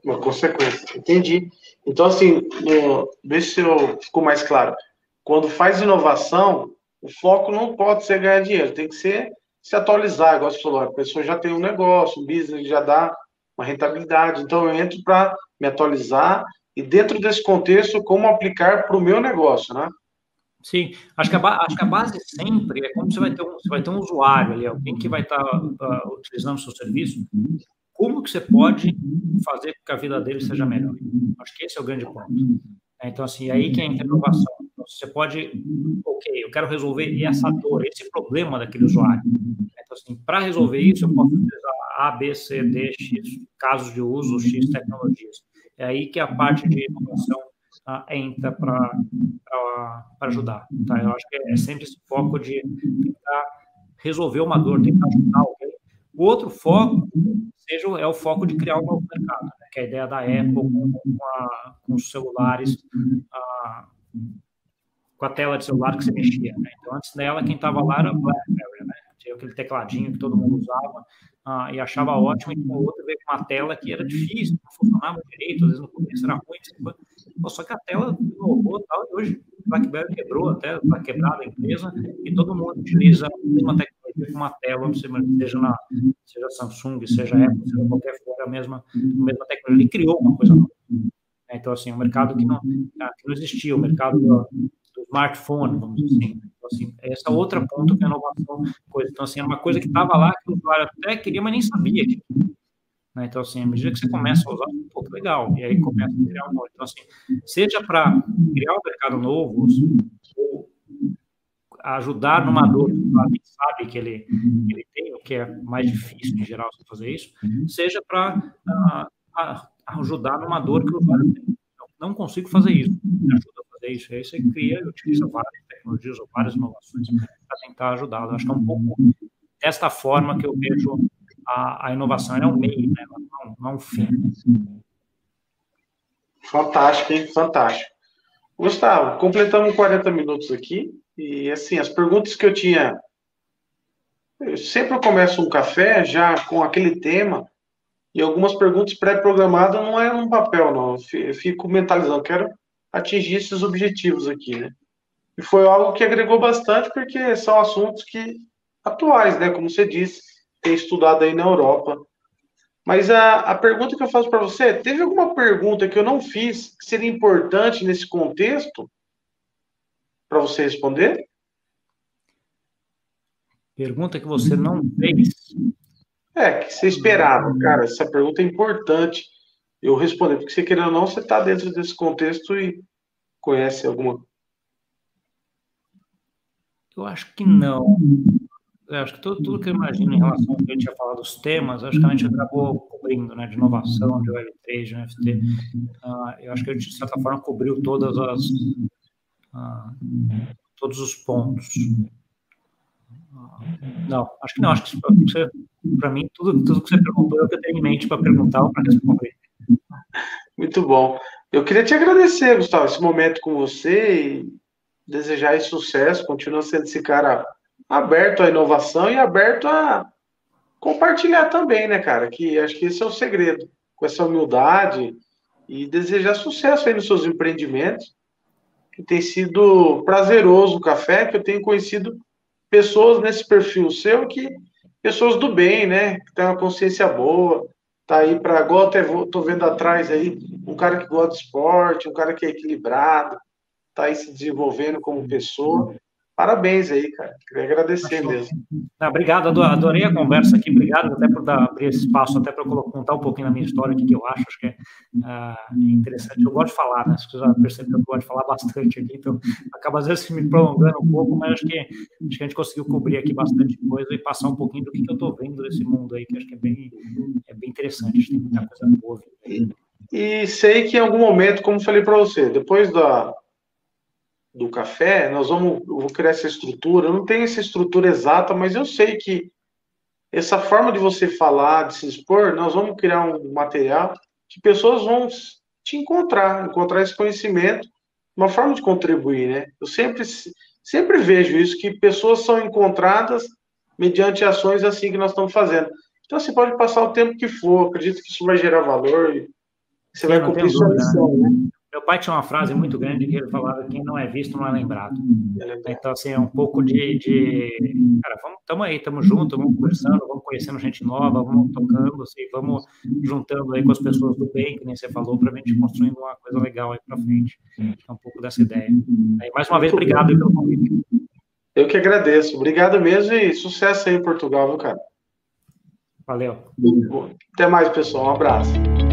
Uma consequência, entendi. Então, assim, no, deixa eu ficou mais claro. Quando faz inovação, o foco não pode ser ganhar dinheiro, tem que ser se atualizar, igual você falou, a pessoa já tem um negócio, um business já dá uma rentabilidade, então eu entro para me atualizar e dentro desse contexto, como aplicar para o meu negócio, né? Sim, acho que, a, acho que a base sempre é como você vai ter um, você vai ter um usuário ali, alguém que vai estar uh, utilizando o seu serviço, como que você pode fazer com que a vida dele seja melhor? Acho que esse é o grande ponto. Então, assim, aí que é a inovação. Você pode, ok, eu quero resolver essa dor, esse problema daquele usuário. Então, assim, para resolver isso, eu posso utilizar A, B, C, D, X, casos de uso, X tecnologias. É aí que a parte de inovação uh, entra para ajudar. Tá? Eu acho que é sempre esse foco de tentar resolver uma dor, tentar ajudar alguém. O outro foco seja é o foco de criar um novo mercado, né? que é a ideia da Apple com, a, com os celulares, a, com a tela de celular que você mexia. Né? Então, antes dela, quem estava lá era BlackBerry, né? tinha aquele tecladinho que todo mundo usava ah, e achava ótimo, e o outro veio com uma tela que era difícil, não funcionava direito, às vezes no começo era ruim, só que a tela inovou tal, e hoje o BlackBerry quebrou até, está quebrada a empresa, e todo mundo utiliza a mesma tecnologia com uma tela, seja, na, seja Samsung, seja Apple, seja qualquer for, a mesma, a mesma tecnologia, ele criou uma coisa nova. Então, assim, um mercado que não, que não existia, o mercado do, do smartphone, vamos dizer assim. Então, assim, essa é outra ponto que é inovação, coisa. Então, assim, é uma coisa que estava lá, que o usuário até queria, mas nem sabia né? Então, assim, à medida que você começa a usar, pô, que legal, e aí começa a criar um novo. Então, assim, seja para criar um mercado novo, ou ajudar numa dor que sabe que ele, que ele tem, o que é mais difícil em geral você fazer isso, seja para uh, ajudar numa dor que o usuário tem. Então, não consigo fazer isso, me ajuda a fazer isso. E aí você cria e utiliza várias tecnologias ou várias inovações para tentar ajudar. Acho que é um pouco desta forma que eu vejo a, a inovação é um meio, né? não, não um fim. Fantástico, hein? Fantástico. Gustavo, completamos 40 minutos aqui. E assim, as perguntas que eu tinha. Eu sempre começo um café já com aquele tema. E algumas perguntas pré-programadas não é um papel, não. Eu fico mentalizando, quero atingir esses objetivos aqui, né? E foi algo que agregou bastante, porque são assuntos que atuais, né? Como você disse, tem estudado aí na Europa. Mas a, a pergunta que eu faço para você, teve alguma pergunta que eu não fiz que seria importante nesse contexto para você responder? Pergunta que você não fez. É, que você esperava. Cara, essa pergunta é importante eu responder, porque você querendo ou não, você está dentro desse contexto e conhece alguma. Eu acho que não. Eu acho que tudo, tudo que eu imagino em relação ao que a gente ia falar dos temas, acho que a gente acabou cobrindo, né, de inovação, de Web3, de NFT. Uh, ah, eu acho que a gente, de certa forma, cobriu todas as, uh, todos os pontos. Uh, não, acho que não, acho que para mim, tudo, tudo que você perguntou, eu tenho em mente para perguntar ou para responder. Muito bom. Eu queria te agradecer, Gustavo, esse momento com você e desejar sucesso, continua sendo esse cara aberto à inovação e aberto a compartilhar também, né, cara? Que acho que esse é o segredo, com essa humildade e desejar sucesso aí nos seus empreendimentos. Que tem sido prazeroso o café, que eu tenho conhecido pessoas nesse perfil seu que pessoas do bem, né? Que tem uma consciência boa, tá aí para igual até vou, tô vendo atrás aí um cara que gosta de esporte, um cara que é equilibrado, tá aí se desenvolvendo como pessoa Parabéns aí, cara. Queria agradecer Achou. mesmo. Ah, obrigado, adorei a conversa aqui. Obrigado até por dar, abrir esse espaço, até para contar um pouquinho da minha história aqui, que eu acho, acho que é uh, interessante. Eu gosto de falar, né? Vocês já perceberam que eu gosto de falar bastante aqui, então acaba às vezes me prolongando um pouco, mas acho que, acho que a gente conseguiu cobrir aqui bastante coisa e passar um pouquinho do que, que eu estou vendo desse mundo aí, que acho que é bem, é bem interessante. Acho que tem muita coisa boa. E, e sei que em algum momento, como falei para você, depois da do café, nós vamos, eu vou criar essa estrutura. Eu não tenho essa estrutura exata, mas eu sei que essa forma de você falar, de se expor, nós vamos criar um material que pessoas vão te encontrar, encontrar esse conhecimento, uma forma de contribuir, né? Eu sempre, sempre vejo isso, que pessoas são encontradas mediante ações assim que nós estamos fazendo. Então, você pode passar o tempo que for, acredito que isso vai gerar valor, você Sim, vai cumprir sua missão, né? Meu pai tinha uma frase muito grande que ele falava: quem não é visto não é lembrado. Então, assim, é um pouco de. de cara, vamos, estamos aí, estamos juntos, vamos conversando, vamos conhecendo gente nova, vamos tocando, assim, vamos juntando aí com as pessoas do bem, que nem você falou, para a gente construindo uma coisa legal aí para frente. É um pouco dessa ideia. Aí, mais uma vez, obrigado pelo convite. Eu que agradeço. Obrigado mesmo e sucesso aí em Portugal, viu, cara? Valeu. Até mais, pessoal. Um abraço.